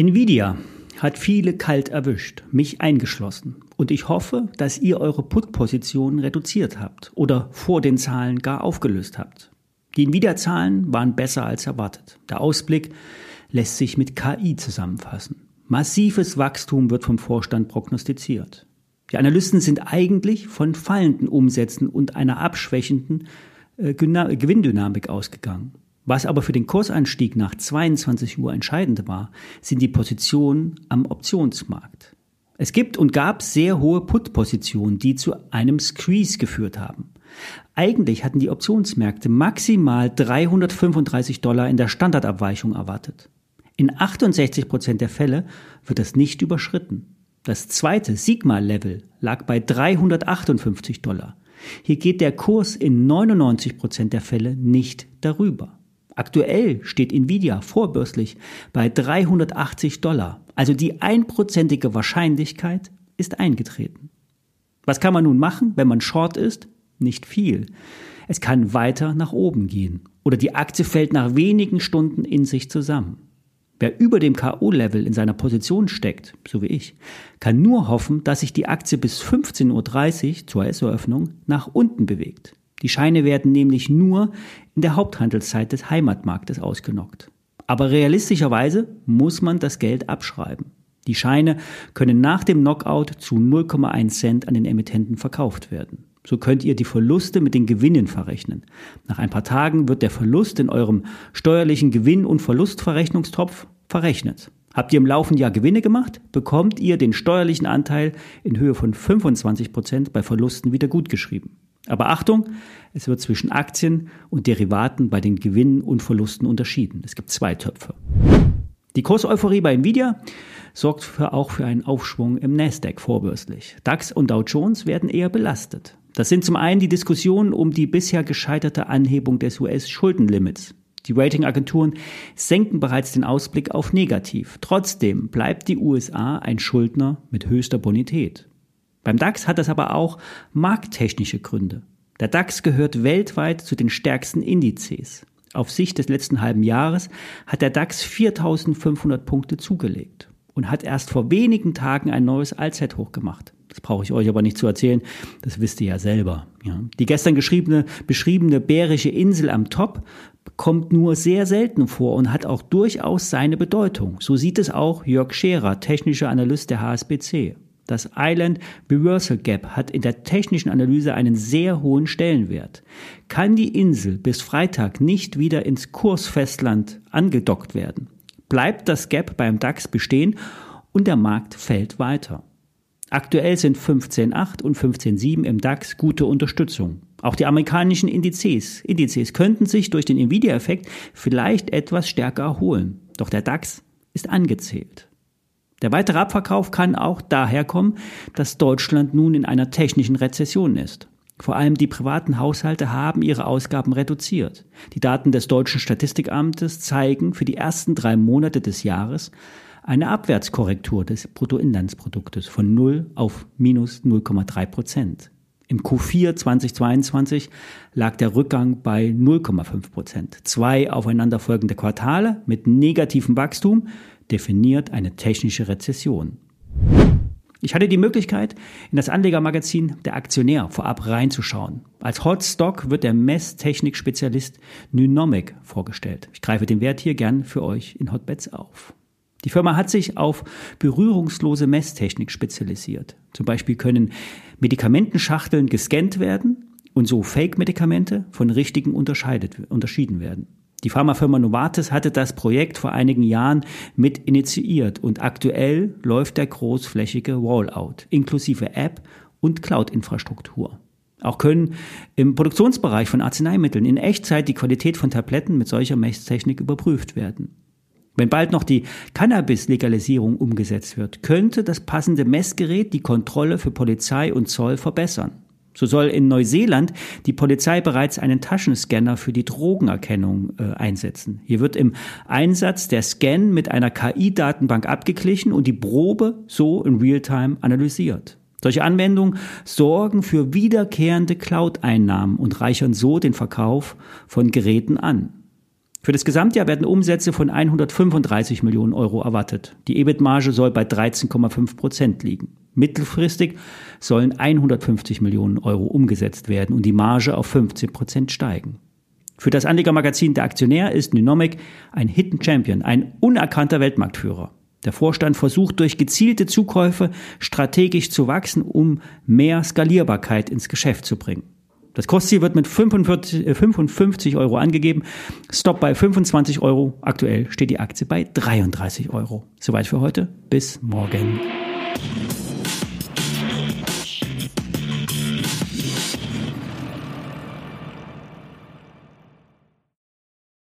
Nvidia hat viele kalt erwischt, mich eingeschlossen. Und ich hoffe, dass ihr eure Put-Position reduziert habt oder vor den Zahlen gar aufgelöst habt. Die Nvidia-Zahlen waren besser als erwartet. Der Ausblick lässt sich mit KI zusammenfassen. Massives Wachstum wird vom Vorstand prognostiziert. Die Analysten sind eigentlich von fallenden Umsätzen und einer abschwächenden äh, Gewinndynamik ausgegangen. Was aber für den Kursanstieg nach 22 Uhr entscheidend war, sind die Positionen am Optionsmarkt. Es gibt und gab sehr hohe Put-Positionen, die zu einem Squeeze geführt haben. Eigentlich hatten die Optionsmärkte maximal 335 Dollar in der Standardabweichung erwartet. In 68 Prozent der Fälle wird das nicht überschritten. Das zweite Sigma-Level lag bei 358 Dollar. Hier geht der Kurs in 99 Prozent der Fälle nicht darüber. Aktuell steht Nvidia vorbörslich bei 380 Dollar. Also die einprozentige Wahrscheinlichkeit ist eingetreten. Was kann man nun machen, wenn man short ist? Nicht viel. Es kann weiter nach oben gehen oder die Aktie fällt nach wenigen Stunden in sich zusammen. Wer über dem KO-Level in seiner Position steckt, so wie ich, kann nur hoffen, dass sich die Aktie bis 15.30 Uhr zur S-Eröffnung nach unten bewegt. Die Scheine werden nämlich nur in der Haupthandelszeit des Heimatmarktes ausgenockt. Aber realistischerweise muss man das Geld abschreiben. Die Scheine können nach dem Knockout zu 0,1 Cent an den Emittenten verkauft werden. So könnt ihr die Verluste mit den Gewinnen verrechnen. Nach ein paar Tagen wird der Verlust in eurem steuerlichen Gewinn- und Verlustverrechnungstopf verrechnet. Habt ihr im laufenden Jahr Gewinne gemacht, bekommt ihr den steuerlichen Anteil in Höhe von 25 Prozent bei Verlusten wieder gutgeschrieben. Aber Achtung, es wird zwischen Aktien und Derivaten bei den Gewinnen und Verlusten unterschieden. Es gibt zwei Töpfe. Die Kurseuphorie bei Nvidia sorgt für auch für einen Aufschwung im Nasdaq vorbörslich. DAX und Dow Jones werden eher belastet. Das sind zum einen die Diskussionen um die bisher gescheiterte Anhebung des US-Schuldenlimits. Die Ratingagenturen senken bereits den Ausblick auf negativ. Trotzdem bleibt die USA ein Schuldner mit höchster Bonität. Beim DAX hat das aber auch markttechnische Gründe. Der DAX gehört weltweit zu den stärksten Indizes. Auf Sicht des letzten halben Jahres hat der DAX 4500 Punkte zugelegt und hat erst vor wenigen Tagen ein neues Allzeithoch gemacht. Das brauche ich euch aber nicht zu erzählen, das wisst ihr ja selber. Ja. Die gestern geschriebene, beschriebene bärische Insel am Top kommt nur sehr selten vor und hat auch durchaus seine Bedeutung. So sieht es auch Jörg Scherer, technischer Analyst der HSBC. Das Island Reversal Gap hat in der technischen Analyse einen sehr hohen Stellenwert. Kann die Insel bis Freitag nicht wieder ins Kursfestland angedockt werden, bleibt das Gap beim DAX bestehen und der Markt fällt weiter. Aktuell sind 15.8 und 15.7 im DAX gute Unterstützung. Auch die amerikanischen Indizes, Indizes könnten sich durch den Nvidia-Effekt vielleicht etwas stärker erholen. Doch der DAX ist angezählt. Der weitere Abverkauf kann auch daher kommen, dass Deutschland nun in einer technischen Rezession ist. Vor allem die privaten Haushalte haben ihre Ausgaben reduziert. Die Daten des deutschen Statistikamtes zeigen für die ersten drei Monate des Jahres eine Abwärtskorrektur des Bruttoinlandsproduktes von 0 auf minus 0,3 Prozent. Im Q4 2022 lag der Rückgang bei 0,5 Prozent. Zwei aufeinanderfolgende Quartale mit negativem Wachstum definiert eine technische Rezession. Ich hatte die Möglichkeit, in das Anlegermagazin Der Aktionär vorab reinzuschauen. Als Hot Stock wird der Messtechnik-Spezialist Nynomic vorgestellt. Ich greife den Wert hier gern für euch in Hotbets auf. Die Firma hat sich auf berührungslose Messtechnik spezialisiert. Zum Beispiel können Medikamentenschachteln gescannt werden und so Fake-Medikamente von richtigen unterschieden werden. Die Pharmafirma Novartis hatte das Projekt vor einigen Jahren mit initiiert und aktuell läuft der großflächige Rollout inklusive App und Cloud-Infrastruktur. Auch können im Produktionsbereich von Arzneimitteln in Echtzeit die Qualität von Tabletten mit solcher Messtechnik überprüft werden. Wenn bald noch die Cannabis-Legalisierung umgesetzt wird, könnte das passende Messgerät die Kontrolle für Polizei und Zoll verbessern. So soll in Neuseeland die Polizei bereits einen Taschenscanner für die Drogenerkennung äh, einsetzen. Hier wird im Einsatz der Scan mit einer KI-Datenbank abgeglichen und die Probe so in Realtime analysiert. Solche Anwendungen sorgen für wiederkehrende Cloud-Einnahmen und reichern so den Verkauf von Geräten an. Für das Gesamtjahr werden Umsätze von 135 Millionen Euro erwartet. Die EBIT-Marge soll bei 13,5 Prozent liegen. Mittelfristig sollen 150 Millionen Euro umgesetzt werden und die Marge auf 15 Prozent steigen. Für das Anlegermagazin Der Aktionär ist Nunomic ein Hidden Champion, ein unerkannter Weltmarktführer. Der Vorstand versucht durch gezielte Zukäufe strategisch zu wachsen, um mehr Skalierbarkeit ins Geschäft zu bringen. Das Kostziel wird mit 45, 55 äh, Euro angegeben. Stop bei 25 Euro. Aktuell steht die Aktie bei 33 Euro. Soweit für heute. Bis morgen.